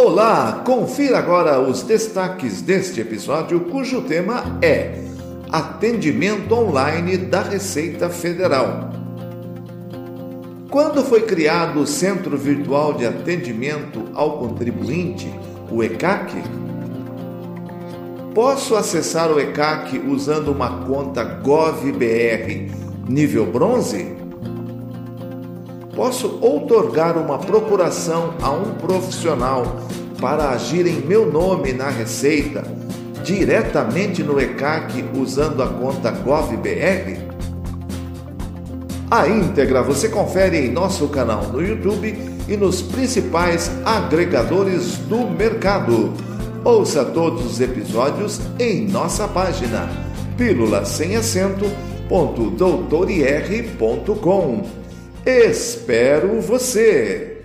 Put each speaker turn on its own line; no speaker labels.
Olá, confira agora os destaques deste episódio, cujo tema é Atendimento Online da Receita Federal. Quando foi criado o Centro Virtual de Atendimento ao Contribuinte, o ECAC, posso acessar o ECAC usando uma conta GovBR nível bronze? Posso outorgar uma procuração a um profissional para agir em meu nome na Receita diretamente no ECAC usando a conta GovBR? A íntegra você confere em nosso canal no YouTube e nos principais agregadores do mercado. Ouça todos os episódios em nossa página pílula sem acento.doutorir.com. Espero você!